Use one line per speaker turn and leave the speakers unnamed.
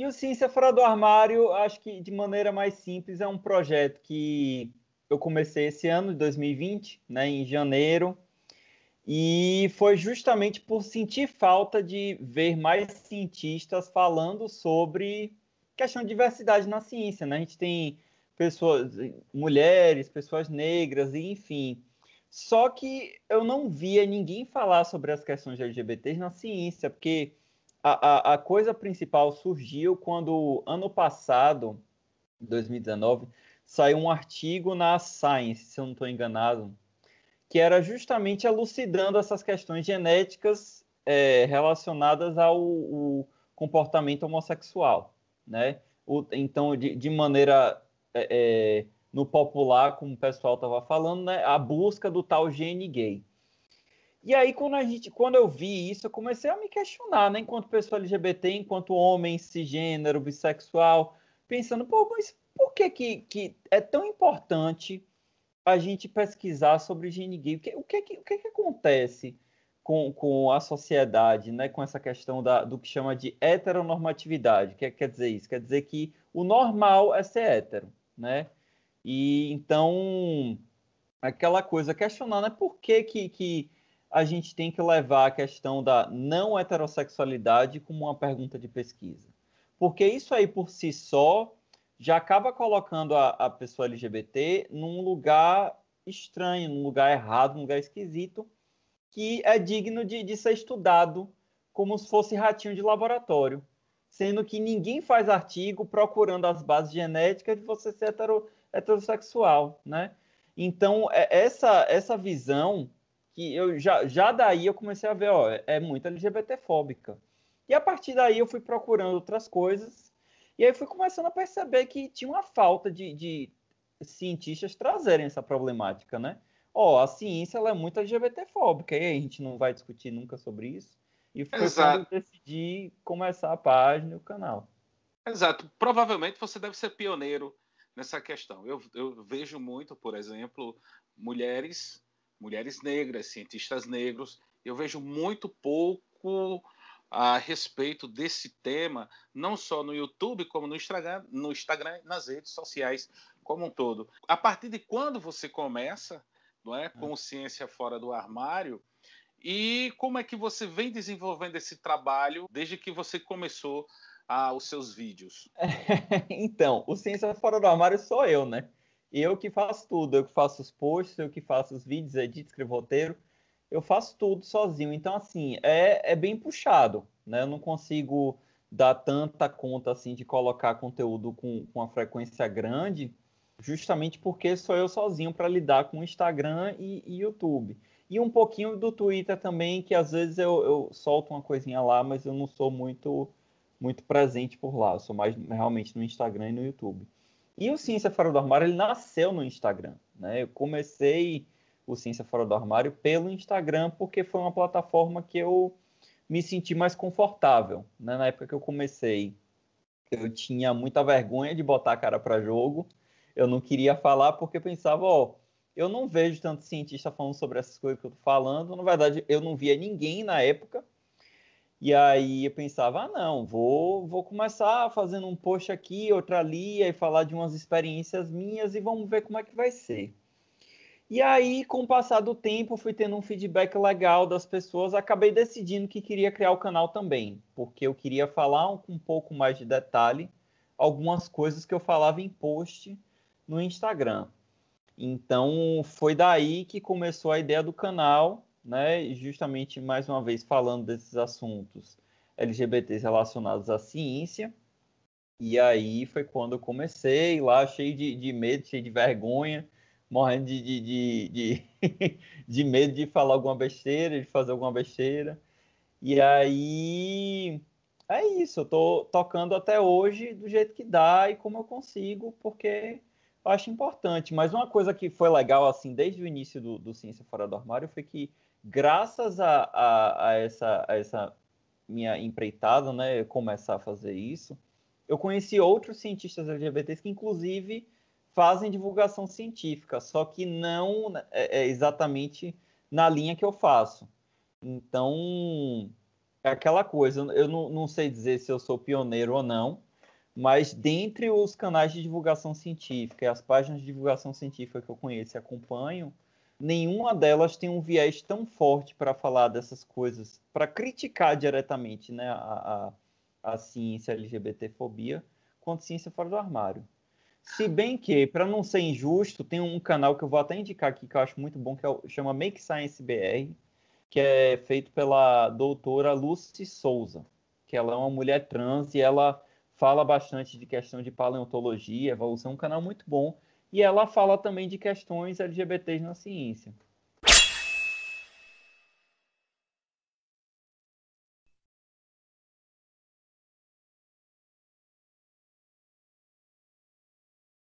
E o Ciência Fora do Armário, acho que de maneira mais simples, é um projeto que eu comecei esse ano, de 2020, né, em janeiro, e foi justamente por sentir falta de ver mais cientistas falando sobre questão de diversidade na ciência. Né? A gente tem pessoas, mulheres, pessoas negras, enfim. Só que eu não via ninguém falar sobre as questões LGBTs na ciência, porque a, a, a coisa principal surgiu quando, ano passado, 2019, saiu um artigo na Science, se eu não estou enganado, que era justamente elucidando essas questões genéticas é, relacionadas ao, comportamento homossexual, né? O, então, de, de maneira é, é, no popular, como o pessoal estava falando, né? A busca do tal gene gay. E aí, quando, a gente, quando eu vi isso, eu comecei a me questionar, né? Enquanto pessoa LGBT, enquanto homem, cisgênero, bissexual, pensando, pô, mas por que, que, que é tão importante a gente pesquisar sobre gene gay. O que, o que, o que, que acontece com, com a sociedade, né, com essa questão da, do que chama de heteronormatividade? O que quer dizer isso? Quer dizer que o normal é ser hétero, né? E então, aquela coisa, questionando, né, por que, que a gente tem que levar a questão da não heterossexualidade como uma pergunta de pesquisa? Porque isso aí por si só já acaba colocando a, a pessoa LGBT num lugar estranho, num lugar errado, num lugar esquisito, que é digno de, de ser estudado como se fosse ratinho de laboratório, sendo que ninguém faz artigo procurando as bases genéticas de você ser hetero, heterossexual, né? Então, é, essa, essa visão que eu já, já daí eu comecei a ver, ó, é muito LGBTfóbica. E a partir daí eu fui procurando outras coisas e aí fui começando a perceber que tinha uma falta de, de cientistas trazerem essa problemática, né? Ó, a ciência ela é muito LGBTfóbica, e aí a gente não vai discutir nunca sobre isso. E foi Exato. quando eu decidi começar a página e o canal.
Exato. Provavelmente você deve ser pioneiro nessa questão. Eu, eu vejo muito, por exemplo, mulheres, mulheres negras, cientistas negros. Eu vejo muito pouco a respeito desse tema, não só no YouTube, como no Instagram, no Instagram nas redes sociais como um todo. A partir de quando você começa não é, com Ciência Fora do Armário, e como é que você vem desenvolvendo esse trabalho desde que você começou a, os seus vídeos?
então, o Ciência Fora do Armário sou eu, né? Eu que faço tudo, eu que faço os posts, eu que faço os vídeos, edito, escrevo roteiro eu faço tudo sozinho. Então, assim, é, é bem puxado, né? Eu não consigo dar tanta conta, assim, de colocar conteúdo com, com uma frequência grande, justamente porque sou eu sozinho para lidar com Instagram e, e, YouTube. E um pouquinho do Twitter também, que às vezes eu, eu solto uma coisinha lá, mas eu não sou muito muito presente por lá. Eu sou mais realmente no Instagram e no YouTube. E o Ciência Fora do Armário, ele nasceu no Instagram, né? Eu comecei o Ciência Fora do Armário pelo Instagram, porque foi uma plataforma que eu me senti mais confortável. Né? Na época que eu comecei, eu tinha muita vergonha de botar a cara para jogo. Eu não queria falar porque pensava, ó, eu não vejo tanto cientista falando sobre essas coisas que eu tô falando. Na verdade, eu não via ninguém na época. E aí eu pensava, ah, não, vou, vou começar fazendo um post aqui, outro ali, e falar de umas experiências minhas e vamos ver como é que vai ser. E aí, com o passar do tempo, fui tendo um feedback legal das pessoas, acabei decidindo que queria criar o canal também, porque eu queria falar um, um pouco mais de detalhe algumas coisas que eu falava em post no Instagram. Então, foi daí que começou a ideia do canal, né? Justamente mais uma vez falando desses assuntos LGBTs relacionados à ciência. E aí foi quando eu comecei lá, cheio de, de medo, cheio de vergonha morrendo de, de, de, de, de medo de falar alguma besteira, de fazer alguma besteira. E aí é isso, eu tô tocando até hoje do jeito que dá e como eu consigo, porque eu acho importante. Mas uma coisa que foi legal, assim, desde o início do, do Ciência Fora do Armário, foi que, graças a, a, a, essa, a essa minha empreitada, né, começar a fazer isso, eu conheci outros cientistas LGBTs que, inclusive, fazem divulgação científica, só que não é, é exatamente na linha que eu faço. Então, é aquela coisa, eu não, não sei dizer se eu sou pioneiro ou não, Mas dentre os canais de divulgação científica e as páginas de divulgação científica que eu conheço e acompanho, nenhuma delas tem um viés tão forte para falar dessas coisas, para criticar diretamente né, a, a, a ciência LGBTfobia, quanto ciência fora do armário. Se bem que, para não ser injusto, tem um canal que eu vou até indicar aqui que eu acho muito bom, que é chama Make Science BR, que é feito pela doutora Lucy Souza, que ela é uma mulher trans e ela fala bastante de questão de paleontologia, evolução, é um canal muito bom. E ela fala também de questões LGBTs na ciência.